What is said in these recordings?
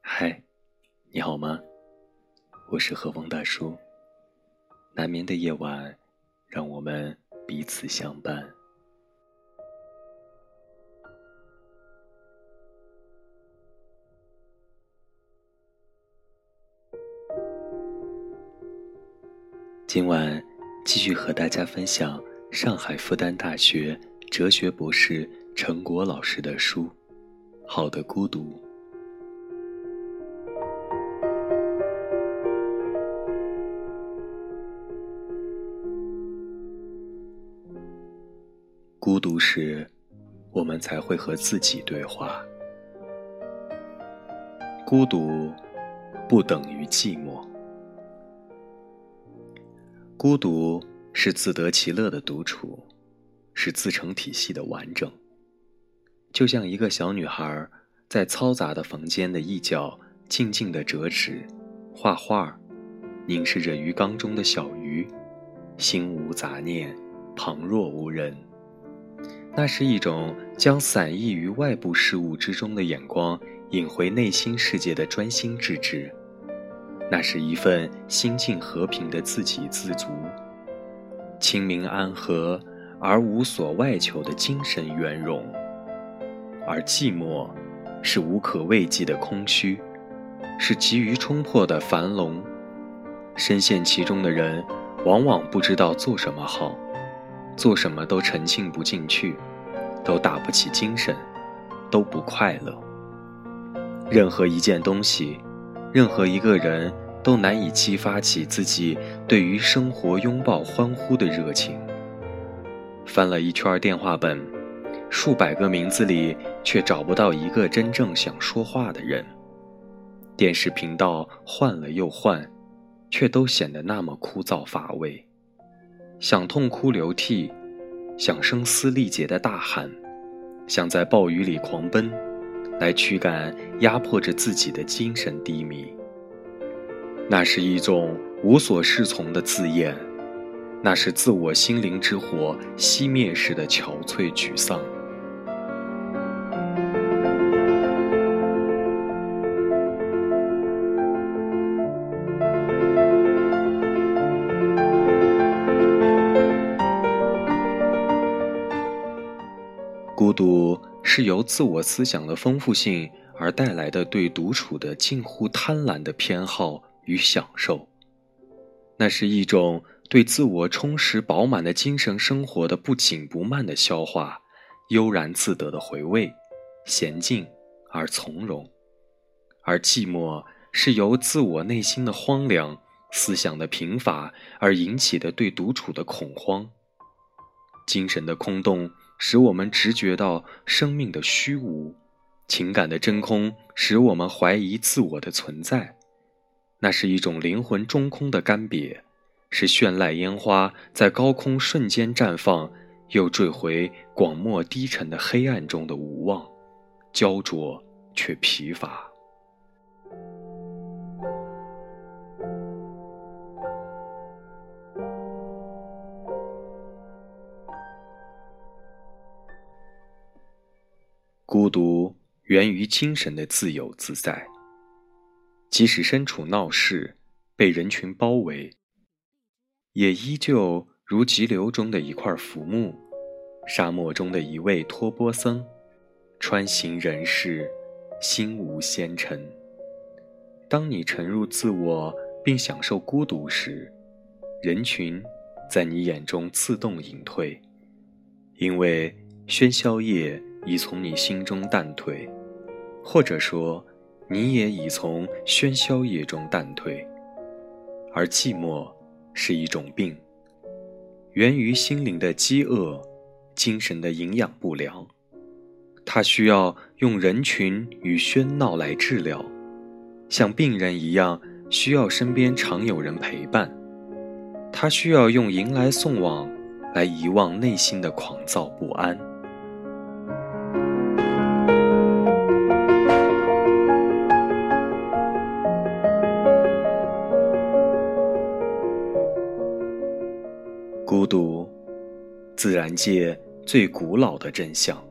嗨，你好吗？我是何风大叔。难眠的夜晚，让我们彼此相伴。今晚继续和大家分享上海复旦大学哲学博士陈果老师的书《好的孤独》。孤独时，我们才会和自己对话。孤独不等于寂寞。孤独是自得其乐的独处，是自成体系的完整。就像一个小女孩在嘈杂的房间的一角静静的折纸、画画，凝视着鱼缸中的小鱼，心无杂念，旁若无人。那是一种将散逸于外部事物之中的眼光引回内心世界的专心致志。那是一份心境和平的自给自足、清明安和而无所外求的精神圆融，而寂寞是无可慰藉的空虚，是急于冲破的樊笼。深陷其中的人，往往不知道做什么好，做什么都沉浸不进去，都打不起精神，都不快乐。任何一件东西。任何一个人都难以激发起自己对于生活拥抱欢呼的热情。翻了一圈电话本，数百个名字里却找不到一个真正想说话的人。电视频道换了又换，却都显得那么枯燥乏味。想痛哭流涕，想声嘶力竭的大喊，想在暴雨里狂奔。来驱赶压迫着自己的精神低迷。那是一种无所适从的自厌，那是自我心灵之火熄灭时的憔悴沮丧。孤独。是由自我思想的丰富性而带来的对独处的近乎贪婪的偏好与享受，那是一种对自我充实饱满的精神生活的不紧不慢的消化，悠然自得的回味，娴静而从容；而寂寞是由自我内心的荒凉、思想的贫乏而引起的对独处的恐慌，精神的空洞。使我们直觉到生命的虚无，情感的真空使我们怀疑自我的存在。那是一种灵魂中空的干瘪，是绚烂烟花在高空瞬间绽放，又坠回广漠低沉的黑暗中的无望，焦灼却疲乏。孤独源于精神的自由自在。即使身处闹市，被人群包围，也依旧如急流中的一块浮木，沙漠中的一位托钵僧，穿行人世，心无纤尘。当你沉入自我并享受孤独时，人群在你眼中自动隐退，因为喧嚣夜。已从你心中淡退，或者说，你也已从喧嚣夜中淡退。而寂寞是一种病，源于心灵的饥饿，精神的营养不良。它需要用人群与喧闹来治疗，像病人一样，需要身边常有人陪伴。它需要用迎来送往来遗忘内心的狂躁不安。自然界最古老的真相。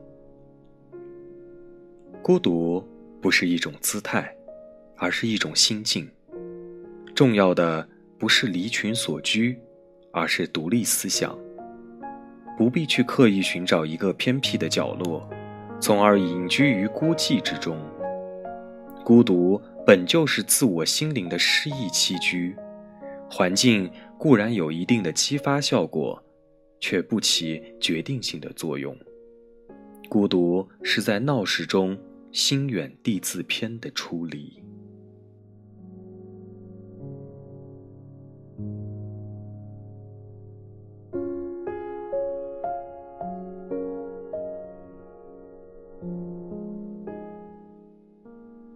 孤独不是一种姿态，而是一种心境。重要的不是离群所居，而是独立思想。不必去刻意寻找一个偏僻的角落，从而隐居于孤寂之中。孤独本就是自我心灵的诗意栖居，环境固然有一定的激发效果，却不起决定性的作用。孤独是在闹市中心远地自偏的出离。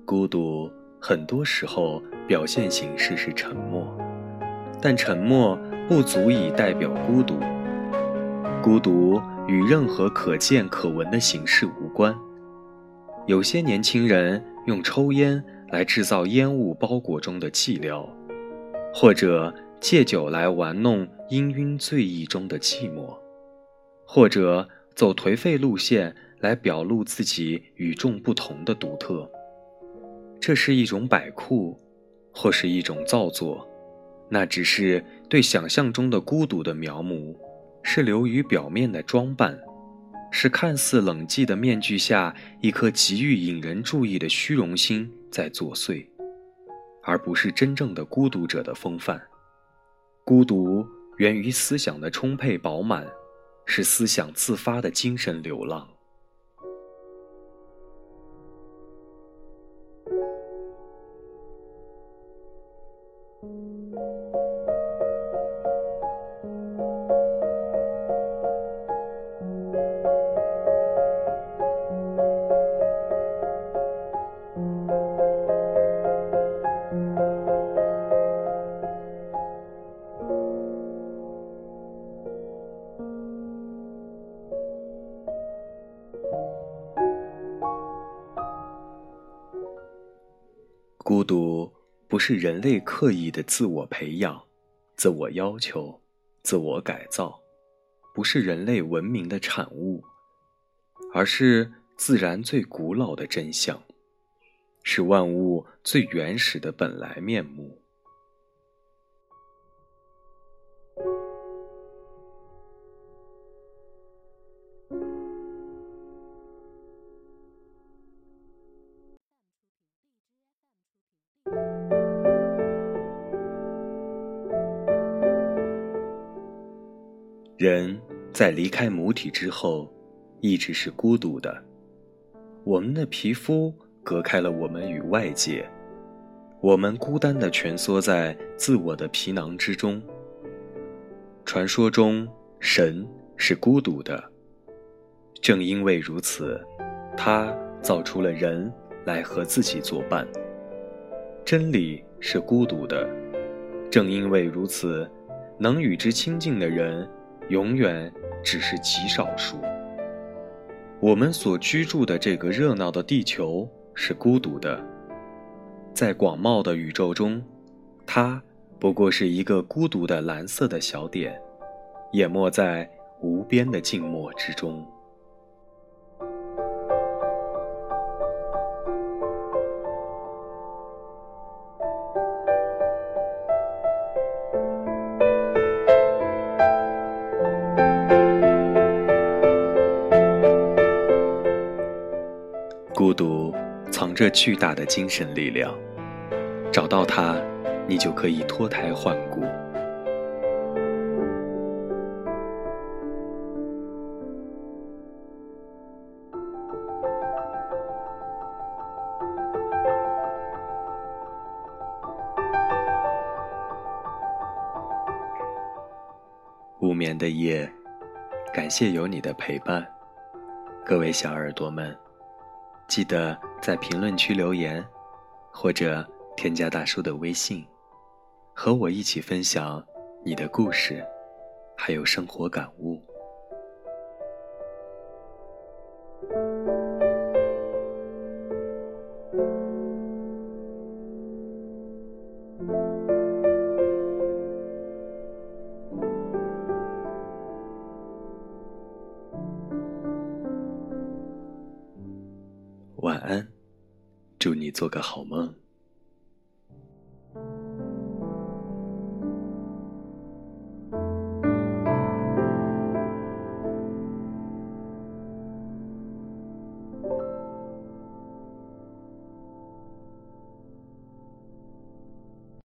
孤独很多时候表现形式是沉默，但沉默不足以代表孤独。孤独与任何可见可闻的形式无关。有些年轻人用抽烟来制造烟雾包裹中的寂寥，或者借酒来玩弄氤氲醉意中的寂寞，或者走颓废路线来表露自己与众不同的独特。这是一种摆酷，或是一种造作，那只是对想象中的孤独的描摹，是流于表面的装扮，是看似冷寂的面具下一颗急于引人注意的虚荣心在作祟，而不是真正的孤独者的风范。孤独源于思想的充沛饱满，是思想自发的精神流浪。不是人类刻意的自我培养、自我要求、自我改造，不是人类文明的产物，而是自然最古老的真相，是万物最原始的本来面目。人在离开母体之后，一直是孤独的。我们的皮肤隔开了我们与外界，我们孤单地蜷缩在自我的皮囊之中。传说中，神是孤独的，正因为如此，他造出了人来和自己作伴。真理是孤独的，正因为如此，能与之亲近的人。永远只是极少数。我们所居住的这个热闹的地球是孤独的，在广袤的宇宙中，它不过是一个孤独的蓝色的小点，淹没在无边的静默之中。这巨大的精神力量，找到它，你就可以脱胎换骨。无眠的夜，感谢有你的陪伴，各位小耳朵们。记得在评论区留言，或者添加大叔的微信，和我一起分享你的故事，还有生活感悟。祝你做个好梦。